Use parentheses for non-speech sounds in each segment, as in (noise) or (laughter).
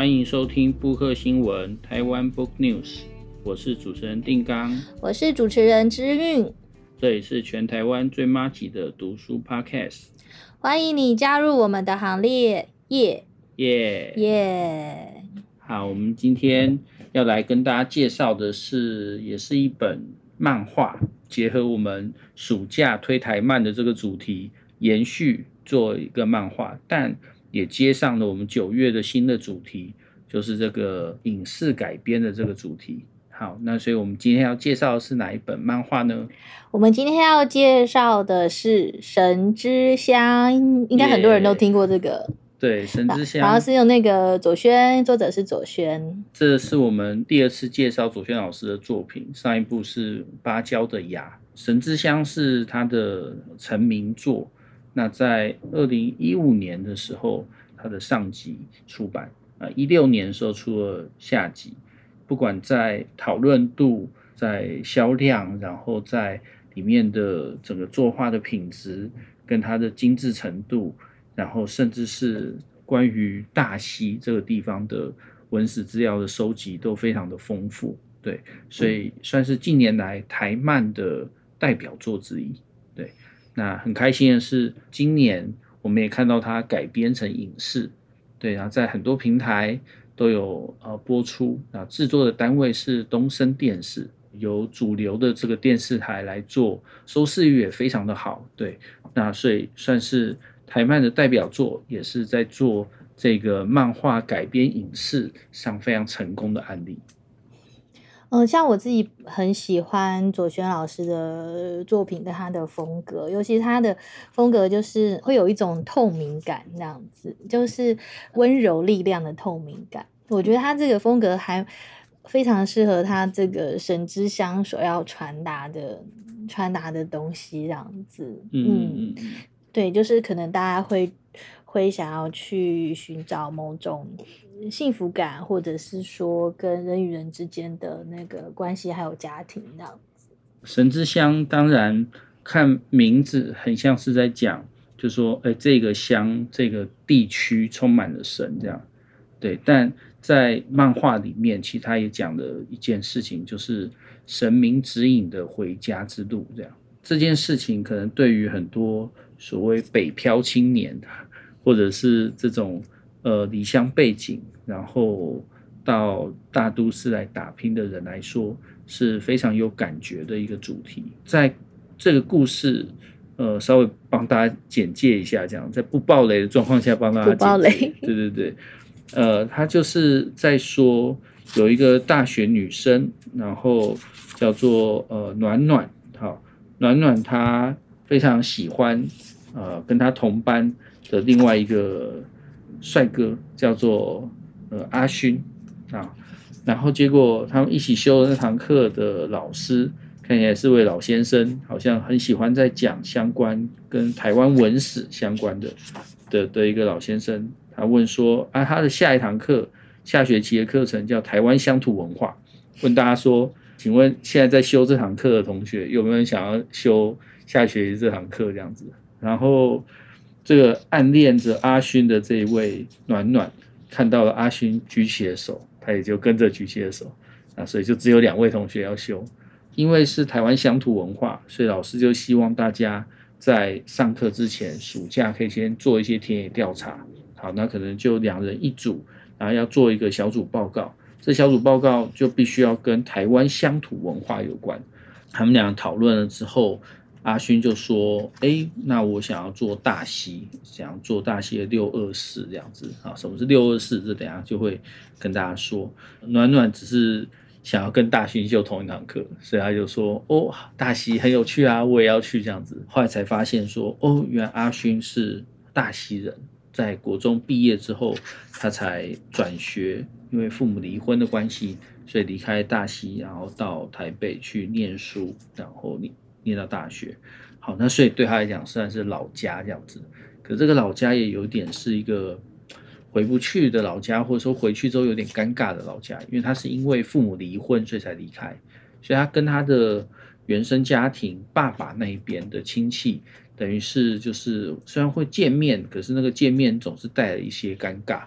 欢迎收听布克新闻台湾 Book News，我是主持人定刚，我是主持人之韵，这里是全台湾最麻吉的读书 Podcast，欢迎你加入我们的行列，耶。耶耶！好，我们今天要来跟大家介绍的是，也是一本漫画，结合我们暑假推台漫的这个主题，延续做一个漫画，但也接上了我们九月的新的主题，就是这个影视改编的这个主题。好，那所以我们今天要介绍的是哪一本漫画呢？我们今天要介绍的是《神之乡》，应该很多人都听过这个。Yeah, 对，《神之乡》，然后是用那个左宣，作者是左宣。这是我们第二次介绍左宣老师的作品，上一部是《芭蕉的芽》，《神之乡》是他的成名作。那在二零一五年的时候，它的上集出版啊，一六年的时候出了下集。不管在讨论度、在销量，然后在里面的整个作画的品质跟它的精致程度，然后甚至是关于大溪这个地方的文史资料的收集都非常的丰富。对，所以算是近年来台漫的代表作之一。那很开心的是，今年我们也看到它改编成影视，对，然后在很多平台都有呃播出。那制作的单位是东森电视，由主流的这个电视台来做，收视率也非常的好。对，那所以算是台漫的代表作，也是在做这个漫画改编影视上非常成功的案例。嗯，像我自己很喜欢左轩老师的作品跟他的风格，尤其他的风格就是会有一种透明感，这样子就是温柔力量的透明感。我觉得他这个风格还非常适合他这个神之乡所要传达的传达的东西，这样子。嗯，对，就是可能大家会会想要去寻找某种。幸福感，或者是说跟人与人之间的那个关系，还有家庭这样子。神之乡当然看名字很像是在讲，就说哎，这个乡这个地区充满了神这样。对，但在漫画里面，其他也讲了一件事情，就是神明指引的回家之路这样。这件事情可能对于很多所谓北漂青年，或者是这种。呃，离乡背景，然后到大都市来打拼的人来说，是非常有感觉的一个主题。在这个故事，呃，稍微帮大家简介一下，这样在不暴雷的状况下帮大家简介。不爆雷。对对对，呃，他就是在说有一个大学女生，然后叫做呃暖暖，好，暖暖她非常喜欢呃跟她同班的另外一个。帅哥叫做呃阿勋啊，然后结果他们一起修那堂课的老师看起来是位老先生，好像很喜欢在讲相关跟台湾文史相关的的的一个老先生。他问说啊，他的下一堂课下学期的课程叫台湾乡土文化，问大家说，请问现在在修这堂课的同学有没有想要修下学期这堂课这样子？然后。这个暗恋着阿勋的这一位暖暖，看到了阿勋举起了手，他也就跟着举起了手，啊，所以就只有两位同学要修。因为是台湾乡土文化，所以老师就希望大家在上课之前，暑假可以先做一些田野调查。好，那可能就两人一组，然后要做一个小组报告。这小组报告就必须要跟台湾乡土文化有关。他们俩讨论了之后。阿勋就说：“哎，那我想要做大溪，想要做大溪的六二四这样子啊。什么是六二四？这等下就会跟大家说。暖暖只是想要跟大勋修同一堂课，所以他就说：哦，大溪很有趣啊，我也要去这样子。后来才发现说：哦，原来阿勋是大溪人，在国中毕业之后，他才转学，因为父母离婚的关系，所以离开大溪，然后到台北去念书，然后你。”念到大学，好，那所以对他来讲算是老家这样子。可这个老家也有点是一个回不去的老家，或者说回去之后有点尴尬的老家，因为他是因为父母离婚所以才离开，所以他跟他的原生家庭爸爸那一边的亲戚，等于是就是虽然会见面，可是那个见面总是带了一些尴尬。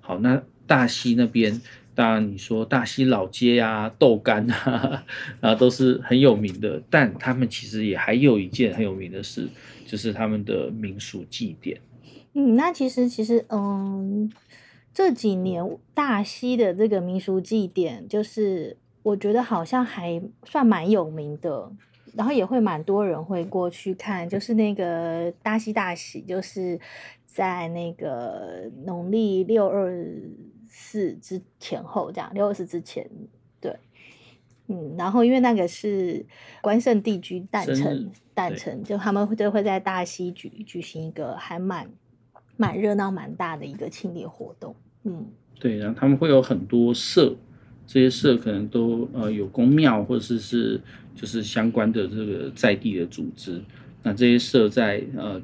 好，那大溪那边，当然你说大溪老街啊、豆干啊，啊都是很有名的。但他们其实也还有一件很有名的事，就是他们的民俗祭典。嗯，那其实其实嗯，这几年大溪的这个民俗祭典，就是我觉得好像还算蛮有名的。然后也会蛮多人会过去看，就是那个大溪大喜，就是在那个农历六二四之前后这样，六二四之前，对，嗯，然后因为那个是关圣帝君诞辰，诞辰就他们就会在大溪举举行一个还蛮蛮热闹蛮大的一个庆典活动，嗯，对，然后他们会有很多社。这些社可能都呃有公庙，或者是是就是相关的这个在地的组织。那这些社在呃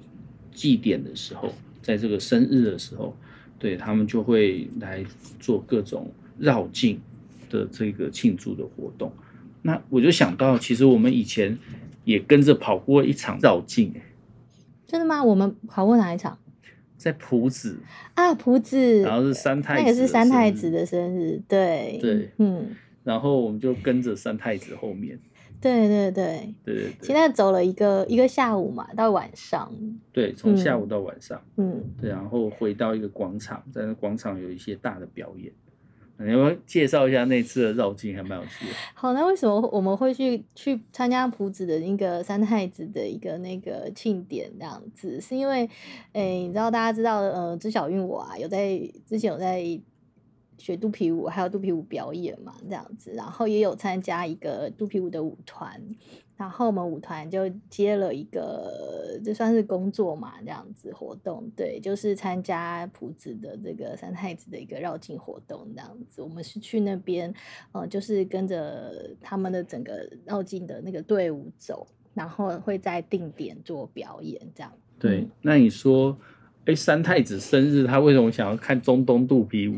祭典的时候，在这个生日的时候，对他们就会来做各种绕境的这个庆祝的活动。那我就想到，其实我们以前也跟着跑过一场绕境。真的吗？我们跑过哪一场？在朴子啊，朴子，然后是三太子，那个是三太子的生日，对对，嗯，然后我们就跟着三太子后面，对对对对对，现在走了一个一个下午嘛，到晚上，对，从下午到晚上，嗯，对，然后回到一个广场，在那广场有一些大的表演。你要不要介绍一下那次的绕境，还蛮有趣的。(laughs) 好，那为什么我们会去去参加朴子的那个三太子的一个那个庆典这样子？是因为，诶、欸，你知道大家知道，呃，知晓韵我啊，有在之前有在学肚皮舞，还有肚皮舞表演嘛，这样子，然后也有参加一个肚皮舞的舞团。然后我们舞团就接了一个，这算是工作嘛，这样子活动，对，就是参加朴子的这个三太子的一个绕境活动，这样子。我们是去那边，呃，就是跟着他们的整个绕境的那个队伍走，然后会在定点做表演，这样。对，嗯、那你说，哎，三太子生日，他为什么想要看中东肚皮舞？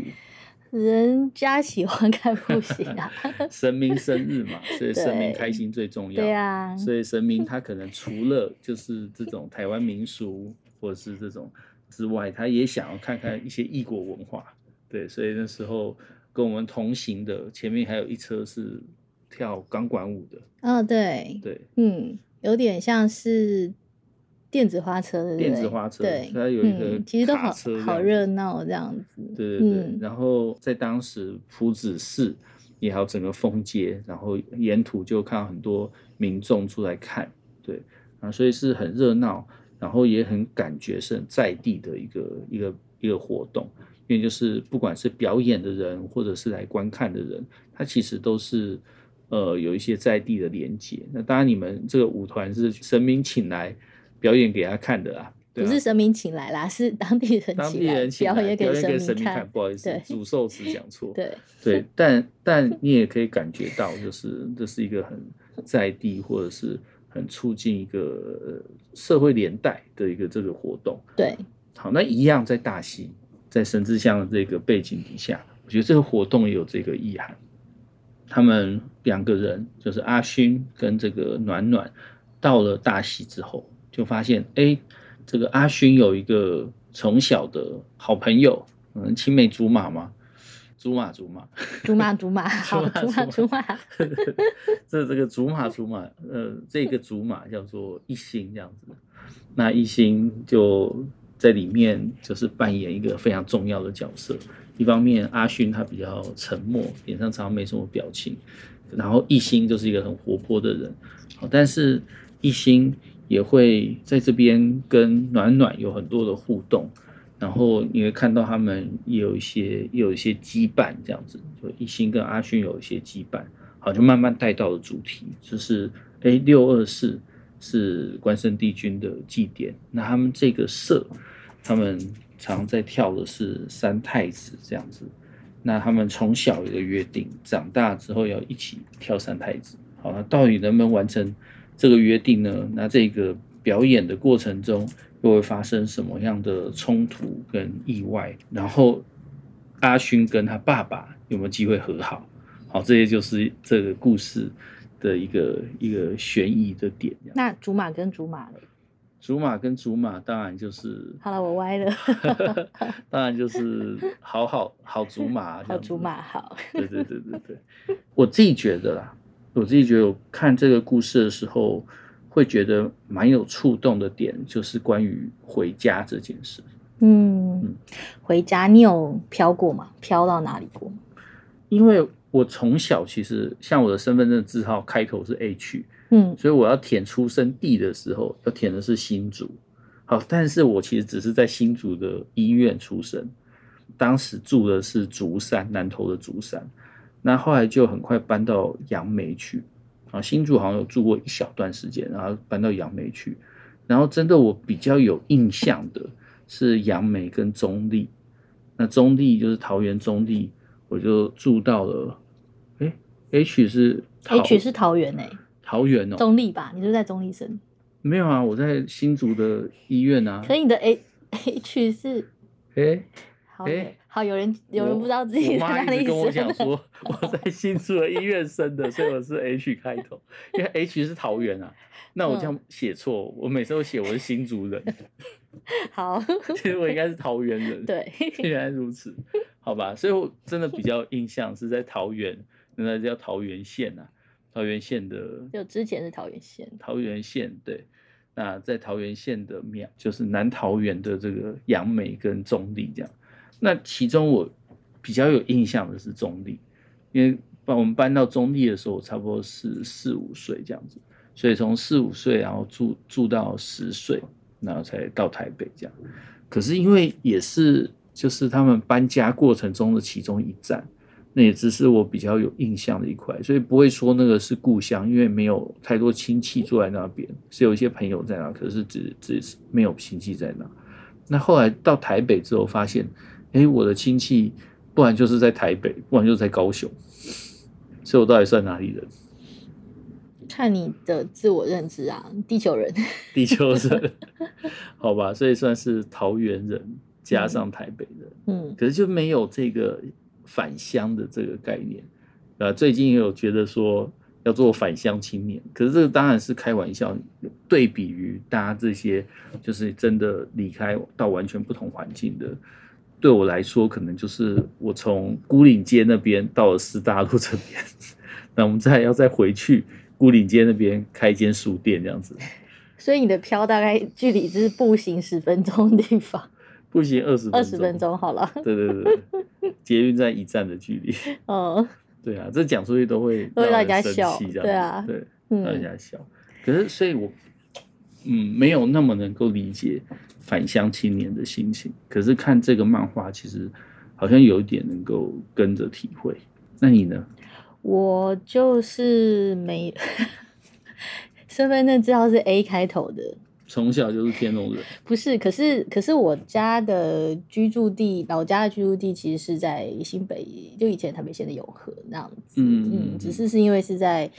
人家喜欢看不行啊，(laughs) 神明生日嘛，(laughs) 所以神明开心最重要。对啊，所以神明他可能除了就是这种台湾民俗或者是这种之外，他也想要看看一些异国文化。对，所以那时候跟我们同行的前面还有一车是跳钢管舞的。哦，对，对，嗯，有点像是。电子花车的电子花车，对，它有一个嗯，其实都好好热闹这样子。对对对，嗯、然后在当时朴子寺也还有，整个封街，然后沿途就看到很多民众出来看，对啊，所以是很热闹，然后也很感觉是很在地的一个一个一个活动，因为就是不管是表演的人或者是来观看的人，他其实都是呃有一些在地的连接。那当然，你们这个舞团是神明请来。表演给他看的啦，不是神明请来啦，是当地人当地人请来表演给神明看。不好意思，主受词讲错。对对，但但你也可以感觉到，就是这是一个很在地或者是很促进一个社会连带的一个这个活动。对，好，那一样在大溪，在神之乡的这个背景底下，我觉得这个活动也有这个意涵。他们两个人就是阿勋跟这个暖暖，到了大溪之后。就发现，哎，这个阿勋有一个从小的好朋友，嗯，青梅竹马嘛？竹马竹马，竹马竹马，(laughs) 好，竹马竹马。(laughs) 这这个竹马竹马，呃，这个竹马叫做一心这样子。那一心就在里面就是扮演一个非常重要的角色。一方面，阿勋他比较沉默，脸上常常没什么表情，然后一心就是一个很活泼的人。好，但是一心。也会在这边跟暖暖有很多的互动，然后你会看到他们也有一些也有一些羁绊，这样子，就一心跟阿勋有一些羁绊，好，就慢慢带到了主题，就是哎，六二四是关圣帝君的祭典，那他们这个社，他们常在跳的是三太子这样子，那他们从小有个约定，长大之后要一起跳三太子，好，那到底能不能完成？这个约定呢，那这个表演的过程中又会发生什么样的冲突跟意外？然后阿勋跟他爸爸有没有机会和好？好，这些就是这个故事的一个一个悬疑的点。那竹马跟竹马嘞？竹马跟竹马当然就是好了，我歪了。(laughs) 当然就是好好 (laughs) 好竹马，好竹马好。对对对对对，我自己觉得啦，我自己觉得我看这个故事的时候，会觉得蛮有触动的点，就是关于回家这件事。嗯，嗯，回家你有飘过吗？飘到哪里过？因为我从小其实像我的身份证字号开头是 H。嗯，所以我要填出生地的时候，要填的是新竹。好，但是我其实只是在新竹的医院出生，当时住的是竹山，南投的竹山。那后来就很快搬到杨梅去。啊，新竹好像有住过一小段时间，然后搬到杨梅去。然后真的我比较有印象的是杨梅跟中立。那中立就是桃园中立，我就住到了。哎，H 是 H 是桃园哎、欸。桃园哦，中立吧？你是是在中立生？没有啊，我在新竹的医院啊。可你的 A H 是哎、欸，好好，有人有人不知道自己在哪里生。跟我讲说 (laughs) 我在新竹的医院生的，所以我是 H 开头，因为 H 是桃园啊。那我这样写错，嗯、我每次都写我是新竹人。(laughs) 好，其实我应该是桃园人。对，原来如此，好吧。所以我真的比较印象是在桃园，那叫桃园县啊。桃园县的，就之前是桃园县。桃园县对，那在桃园县的苗，就是南桃园的这个杨梅跟中坜这样。那其中我比较有印象的是中坜，因为把我们搬到中坜的时候，差不多是四五岁这样子，所以从四五岁然后住住到十岁，然后才到台北这样。可是因为也是就是他们搬家过程中的其中一站。那也只是我比较有印象的一块，所以不会说那个是故乡，因为没有太多亲戚住在那边，是有一些朋友在那，可是只只是没有亲戚在那。那后来到台北之后，发现，哎，我的亲戚不然就是在台北，不然就是在高雄，所以我到底算哪里人？看你的自我认知啊，地球人，(laughs) 地球人，(laughs) 好吧，所以算是桃园人加上台北人，嗯，可是就没有这个。返乡的这个概念，呃，最近也有觉得说要做返乡青年，可是这个当然是开玩笑。对比于大家这些，就是真的离开到完全不同环境的，对我来说，可能就是我从孤岭街那边到了师大路这边，那我们再要再回去孤岭街那边开一间书店这样子。所以你的飘大概距离就是步行十分钟的地方。步行二十二十分钟好了。对对对，捷运站一站的距离。嗯，(laughs) 对啊，这讲出去都会让人家笑，对啊，对，让人家笑。可是，所以我嗯没有那么能够理解返乡青年的心情。可是看这个漫画，其实好像有一点能够跟着体会。那你呢？我就是没 (laughs) 身份证知道是 A 开头的。从小就是天龙人，不是？可是可是我家的居住地，老家的居住地其实是在新北，就以前台北县的永和那样子。嗯嗯，只是是因为是在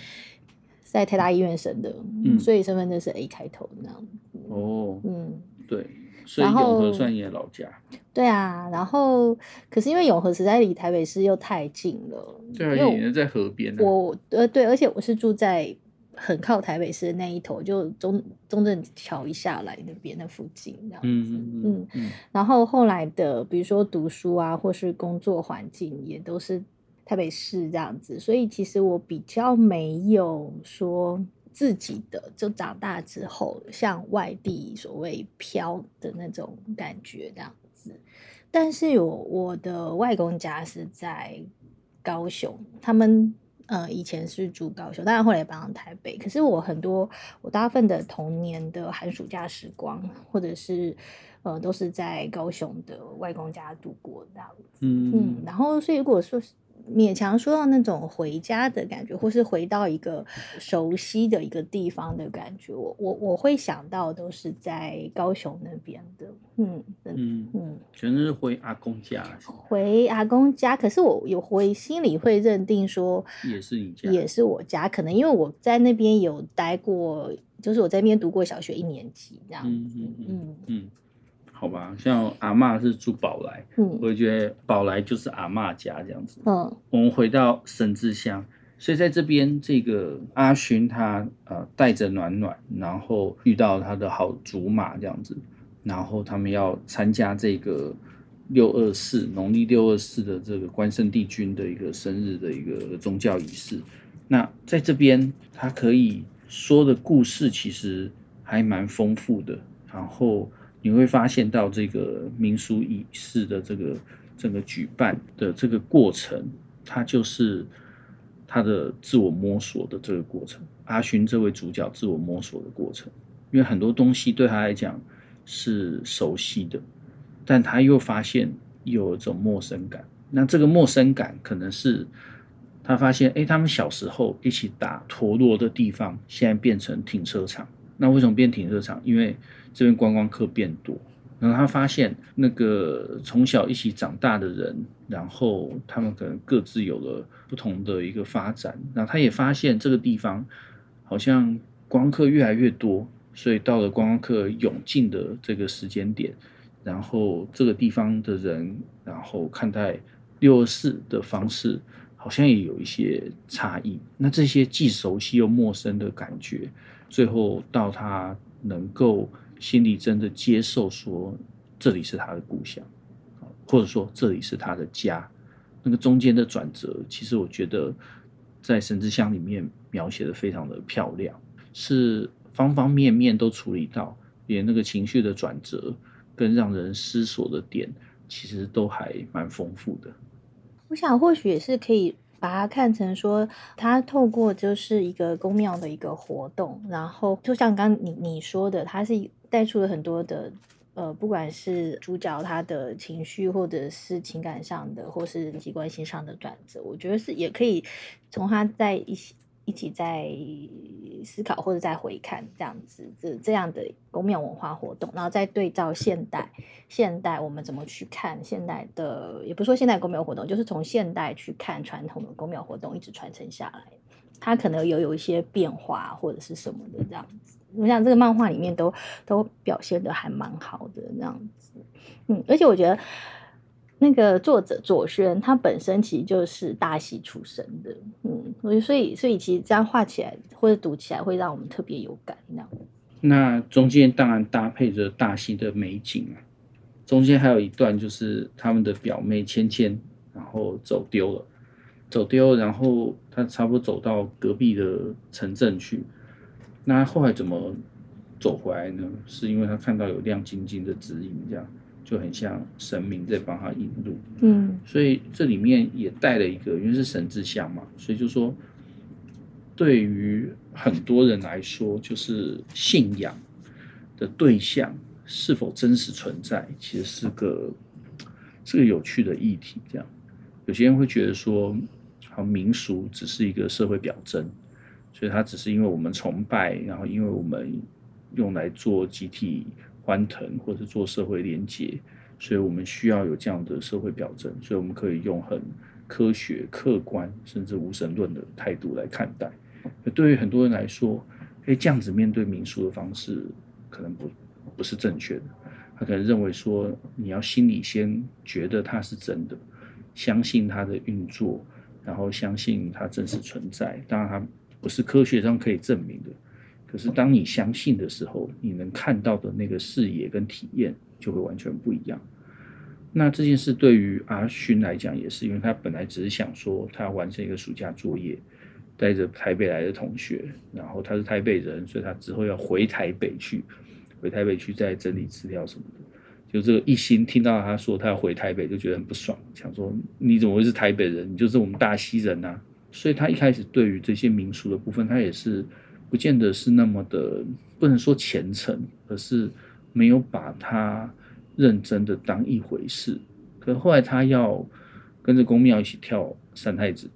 在台大医院生的，嗯，所以身份证是 A 开头那样子。哦，嗯，对，所以永和算你的老家。对啊，然后可是因为永和实在离台北市又太近了，对啊，因为在河边啊。我呃对，而且我是住在。很靠台北市的那一头，就中中正桥一下来那边的附近这样子，嗯嗯嗯。然后后来的，比如说读书啊，或是工作环境，也都是台北市这样子。所以其实我比较没有说自己的，就长大之后像外地所谓飘的那种感觉这样子。但是我我的外公家是在高雄，他们。呃，以前是住高雄，当然后来搬到台北。可是我很多，我大部分的童年的寒暑假时光，或者是呃，都是在高雄的外公家度过这样子。嗯嗯。然后，所以如果说是。勉强说到那种回家的感觉，或是回到一个熟悉的一个地方的感觉，我我我会想到都是在高雄那边的，嗯嗯嗯，全是回阿公家，回阿公家。可是我有回心里会认定说，也是你家，也是我家。可能因为我在那边有待过，就是我在那边读过小学一年级这样子，嗯嗯嗯。嗯好吧，像阿嬷是住宝来，嗯，我觉得宝来就是阿嬷家这样子。嗯，我们回到神之乡，所以在这边，这个阿勋他呃带着暖暖，然后遇到他的好竹马这样子，然后他们要参加这个六二四农历六二四的这个关圣帝君的一个生日的一个宗教仪式。那在这边，他可以说的故事其实还蛮丰富的。然后你会发现到这个民俗仪式的这个整个举办的这个过程，它就是。他的自我摸索的这个过程，阿勋这位主角自我摸索的过程，因为很多东西对他来讲是熟悉的，但他又发现有一种陌生感。那这个陌生感可能是他发现，哎，他们小时候一起打陀螺的地方，现在变成停车场。那为什么变停车场？因为这边观光客变多。然后他发现，那个从小一起长大的人，然后他们可能各自有了不同的一个发展。然后他也发现这个地方好像观光客越来越多，所以到了观光客涌进的这个时间点，然后这个地方的人，然后看待六二四的方式，好像也有一些差异。那这些既熟悉又陌生的感觉，最后到他能够。心里真的接受说，这里是他的故乡，或者说这里是他的家。那个中间的转折，其实我觉得在神之乡里面描写的非常的漂亮，是方方面面都处理到，连那个情绪的转折跟让人思索的点，其实都还蛮丰富的。我想或许也是可以。把它看成说，他透过就是一个宫庙的一个活动，然后就像刚刚你你说的，他是带出了很多的呃，不管是主角他的情绪，或者是情感上的，或是人际关系上的转折，我觉得是也可以从他在一些。一起在思考或者在回看这样子这这样的公庙文化活动，然后再对照现代，现代我们怎么去看现代的，也不是说现代公庙活动，就是从现代去看传统的公庙活动，一直传承下来，它可能有有一些变化或者是什么的这样子。我想这个漫画里面都都表现的还蛮好的这样子，嗯，而且我觉得。那个作者左宣，他本身其实就是大戏出身的，嗯，所以所以所以其实这样画起来或者读起来会让我们特别有感，那。那中间当然搭配着大戏的美景啊，中间还有一段就是他们的表妹芊芊，然后走丢了，走丢，然后他差不多走到隔壁的城镇去，那后来怎么走回来呢？是因为他看到有亮晶晶的指引，这样。就很像神明在帮他引路，嗯，所以这里面也带了一个，因为是神之像嘛，所以就说，对于很多人来说，就是信仰的对象是否真实存在，其实是个是个有趣的议题。这样，有些人会觉得说，好民俗只是一个社会表征，所以它只是因为我们崇拜，然后因为我们用来做集体。欢腾或者做社会连结，所以我们需要有这样的社会表征，所以我们可以用很科学、客观甚至无神论的态度来看待。对于很多人来说，哎，这样子面对民俗的方式可能不不是正确的。他可能认为说，你要心里先觉得它是真的，相信它的运作，然后相信它真实存在。当然，它不是科学上可以证明的。可是，当你相信的时候，你能看到的那个视野跟体验就会完全不一样。那这件事对于阿勋来讲也是，因为他本来只是想说，他要完成一个暑假作业，带着台北来的同学，然后他是台北人，所以他之后要回台北去，回台北去再整理资料什么的。就这个一心听到他说他要回台北，就觉得很不爽，想说你怎么会是台北人？你就是我们大溪人呐！所以他一开始对于这些民俗的部分，他也是。不见得是那么的，不能说虔诚，而是没有把它认真的当一回事。可后来他要跟着宫庙一起跳三太子，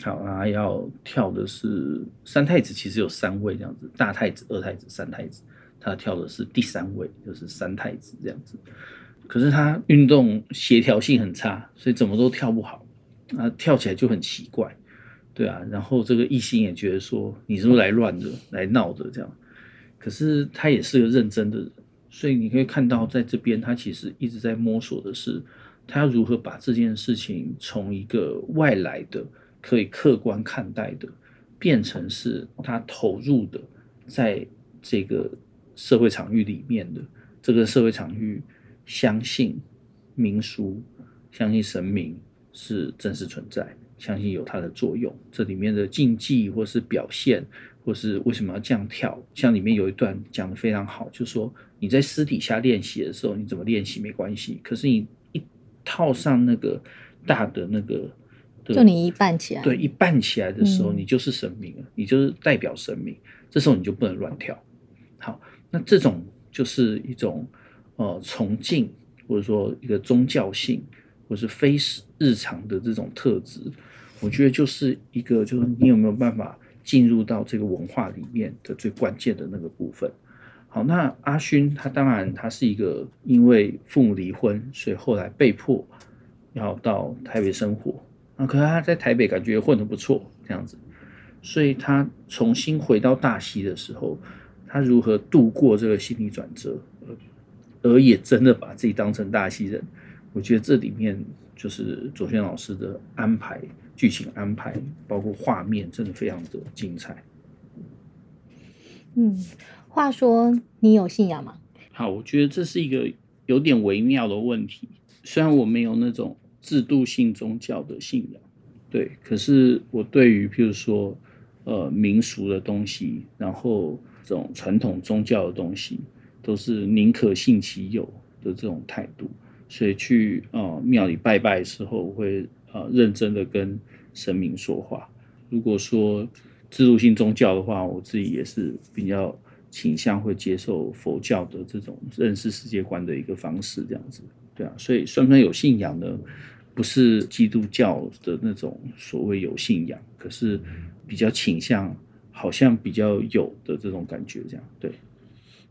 好啊，要跳的是三太子，其实有三位这样子，大太子、二太子、三太子，他跳的是第三位，就是三太子这样子。可是他运动协调性很差，所以怎么都跳不好，啊，跳起来就很奇怪。对啊，然后这个一心也觉得说，你是不是来乱的、来闹的这样？可是他也是个认真的人，所以你可以看到，在这边他其实一直在摸索的是，他要如何把这件事情从一个外来的可以客观看待的，变成是他投入的，在这个社会场域里面的这个社会场域，相信民俗，相信神明是真实存在，相信有它的作用。这里面的禁忌或是表现，或是为什么要这样跳，像里面有一段讲的非常好，就是说你在私底下练习的时候，你怎么练习没关系，可是你一套上那个大的那个。就你一扮起来，对，一扮起来的时候，你就是神明了，嗯，你就是代表神明。这时候你就不能乱跳。好，那这种就是一种呃崇敬，或者说一个宗教性，或是非日常的这种特质。我觉得就是一个，就是你有没有办法进入到这个文化里面的最关键的那个部分。好，那阿勋他当然他是一个因为父母离婚，所以后来被迫要到台北生活。啊，可是他在台北感觉混得不错，这样子，所以他重新回到大溪的时候，他如何度过这个心理转折，而也真的把自己当成大溪人，我觉得这里面就是左旋老师的安排，剧情安排，包括画面，真的非常的精彩。嗯，话说你有信仰吗？好，我觉得这是一个有点微妙的问题，虽然我没有那种。制度性宗教的信仰，对，可是我对于譬如说，呃，民俗的东西，然后这种传统宗教的东西，都是宁可信其有的这种态度，所以去呃庙里拜拜的时候，我会呃认真的跟神明说话。如果说制度性宗教的话，我自己也是比较倾向会接受佛教的这种认识世界观的一个方式，这样子，对啊，所以算不算有信仰呢？不是基督教的那种所谓有信仰，可是比较倾向好像比较有的这种感觉，这样对。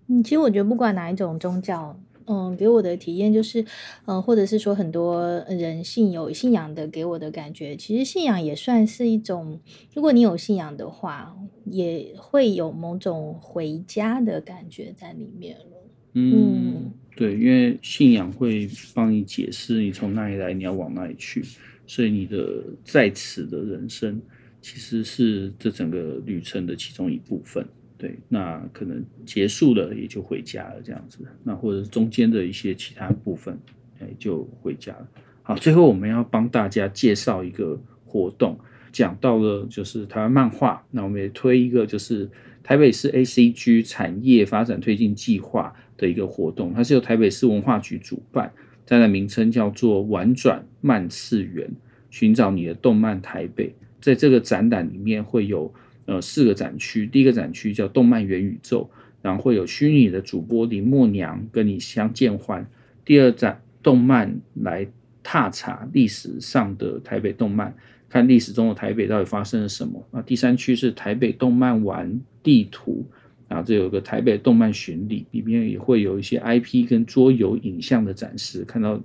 嗯，其实我觉得不管哪一种宗教，嗯，给我的体验就是，嗯，或者是说很多人信有信仰的给我的感觉，其实信仰也算是一种，如果你有信仰的话，也会有某种回家的感觉在里面了。嗯。嗯对，因为信仰会帮你解释你从哪里来，你要往哪里去，所以你的在此的人生其实是这整个旅程的其中一部分。对，那可能结束了也就回家了这样子，那或者是中间的一些其他部分，哎，就回家了。好，最后我们要帮大家介绍一个活动，讲到了就是台湾漫画，那我们也推一个就是台北市 ACG 产业发展推进计划。的一个活动，它是由台北市文化局主办，它的名称叫做“玩转漫次元，寻找你的动漫台北”。在这个展览里面会有呃四个展区，第一个展区叫动漫元宇宙，然后会有虚拟的主播林默娘跟你相见欢。第二展动漫来踏查历史上的台北动漫，看历史中的台北到底发生了什么。那第三区是台北动漫玩地图。然后这有个台北动漫巡礼，里面也会有一些 IP 跟桌游影像的展示，看到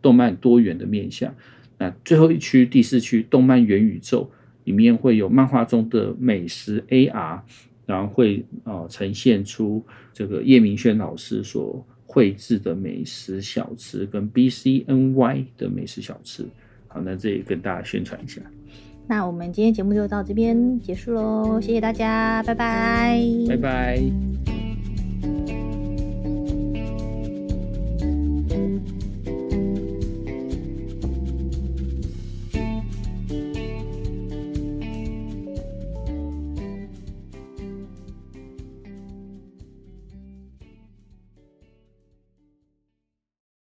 动漫多元的面向。那最后一区第四区动漫元宇宙里面会有漫画中的美食 AR，然后会啊、呃、呈现出这个叶明轩老师所绘制的美食小吃跟 BCNY 的美食小吃。好，那这里跟大家宣传一下。那我们今天节目就到这边结束喽，谢谢大家，拜拜，拜拜。